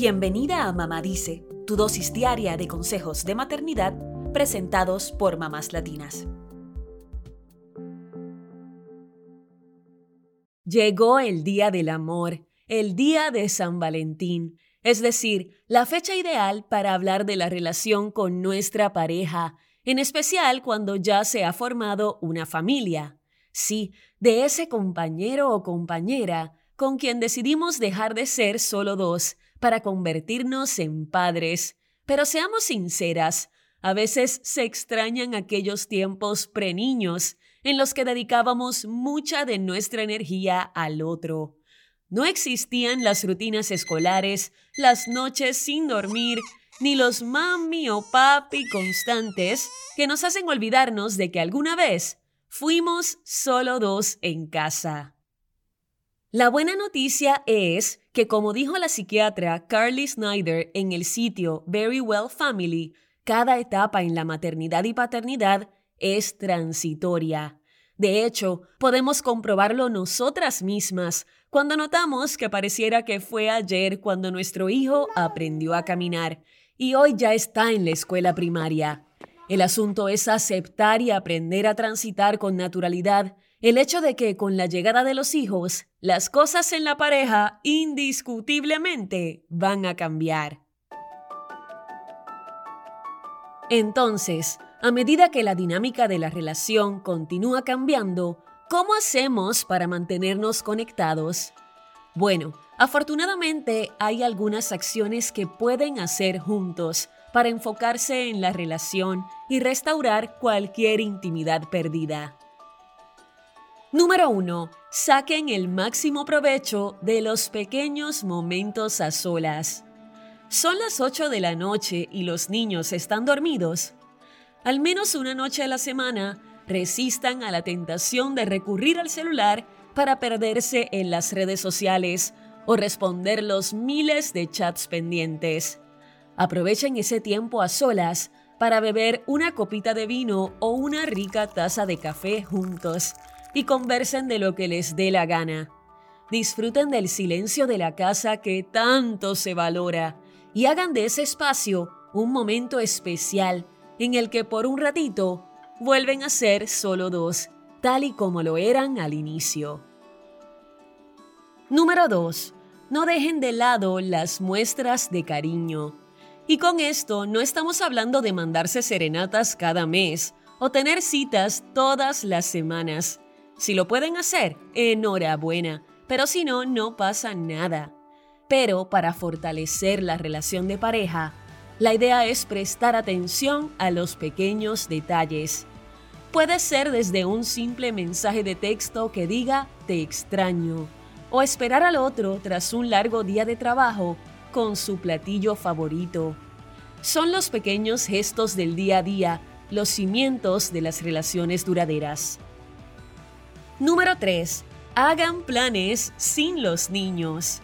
Bienvenida a Mamá Dice, tu dosis diaria de consejos de maternidad presentados por mamás latinas. Llegó el Día del Amor, el Día de San Valentín, es decir, la fecha ideal para hablar de la relación con nuestra pareja, en especial cuando ya se ha formado una familia. Sí, de ese compañero o compañera con quien decidimos dejar de ser solo dos para convertirnos en padres. Pero seamos sinceras, a veces se extrañan aquellos tiempos preniños en los que dedicábamos mucha de nuestra energía al otro. No existían las rutinas escolares, las noches sin dormir, ni los mami o papi constantes que nos hacen olvidarnos de que alguna vez fuimos solo dos en casa. La buena noticia es que, como dijo la psiquiatra Carly Snyder en el sitio Very Well Family, cada etapa en la maternidad y paternidad es transitoria. De hecho, podemos comprobarlo nosotras mismas cuando notamos que pareciera que fue ayer cuando nuestro hijo aprendió a caminar y hoy ya está en la escuela primaria. El asunto es aceptar y aprender a transitar con naturalidad el hecho de que con la llegada de los hijos, las cosas en la pareja indiscutiblemente van a cambiar. Entonces, a medida que la dinámica de la relación continúa cambiando, ¿cómo hacemos para mantenernos conectados? Bueno, afortunadamente hay algunas acciones que pueden hacer juntos para enfocarse en la relación y restaurar cualquier intimidad perdida. Número 1. Saquen el máximo provecho de los pequeños momentos a solas. Son las 8 de la noche y los niños están dormidos. Al menos una noche a la semana, resistan a la tentación de recurrir al celular para perderse en las redes sociales o responder los miles de chats pendientes. Aprovechen ese tiempo a solas para beber una copita de vino o una rica taza de café juntos y conversen de lo que les dé la gana. Disfruten del silencio de la casa que tanto se valora y hagan de ese espacio un momento especial en el que por un ratito vuelven a ser solo dos, tal y como lo eran al inicio. Número 2. No dejen de lado las muestras de cariño. Y con esto no estamos hablando de mandarse serenatas cada mes o tener citas todas las semanas. Si lo pueden hacer, enhorabuena, pero si no, no pasa nada. Pero para fortalecer la relación de pareja, la idea es prestar atención a los pequeños detalles. Puede ser desde un simple mensaje de texto que diga te extraño, o esperar al otro tras un largo día de trabajo con su platillo favorito. Son los pequeños gestos del día a día los cimientos de las relaciones duraderas. Número 3. Hagan planes sin los niños.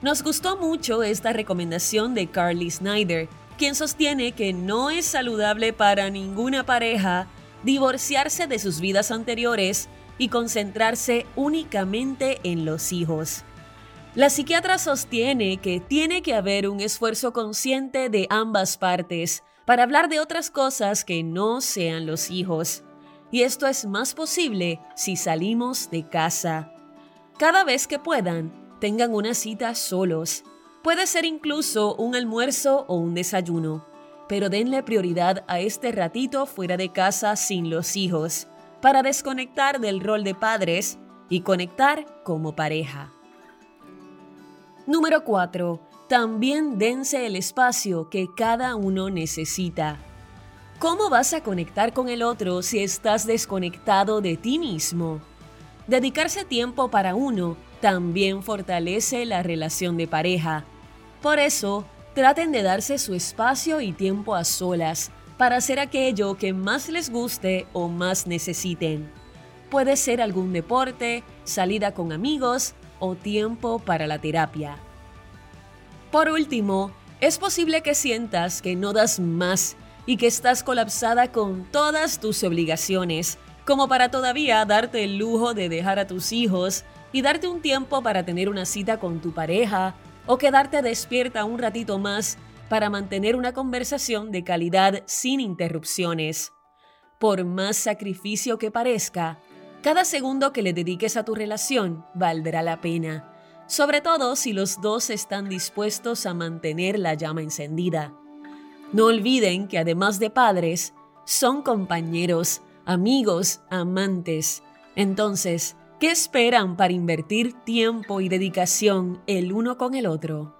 Nos gustó mucho esta recomendación de Carly Snyder, quien sostiene que no es saludable para ninguna pareja divorciarse de sus vidas anteriores y concentrarse únicamente en los hijos. La psiquiatra sostiene que tiene que haber un esfuerzo consciente de ambas partes para hablar de otras cosas que no sean los hijos y esto es más posible si salimos de casa. Cada vez que puedan, tengan una cita solos. Puede ser incluso un almuerzo o un desayuno, pero denle prioridad a este ratito fuera de casa sin los hijos, para desconectar del rol de padres y conectar como pareja. Número 4. También dense el espacio que cada uno necesita. ¿Cómo vas a conectar con el otro si estás desconectado de ti mismo? Dedicarse tiempo para uno también fortalece la relación de pareja. Por eso, traten de darse su espacio y tiempo a solas para hacer aquello que más les guste o más necesiten. Puede ser algún deporte, salida con amigos o tiempo para la terapia. Por último, es posible que sientas que no das más y que estás colapsada con todas tus obligaciones, como para todavía darte el lujo de dejar a tus hijos y darte un tiempo para tener una cita con tu pareja o quedarte despierta un ratito más para mantener una conversación de calidad sin interrupciones. Por más sacrificio que parezca, cada segundo que le dediques a tu relación valdrá la pena, sobre todo si los dos están dispuestos a mantener la llama encendida. No olviden que además de padres, son compañeros, amigos, amantes. Entonces, ¿qué esperan para invertir tiempo y dedicación el uno con el otro?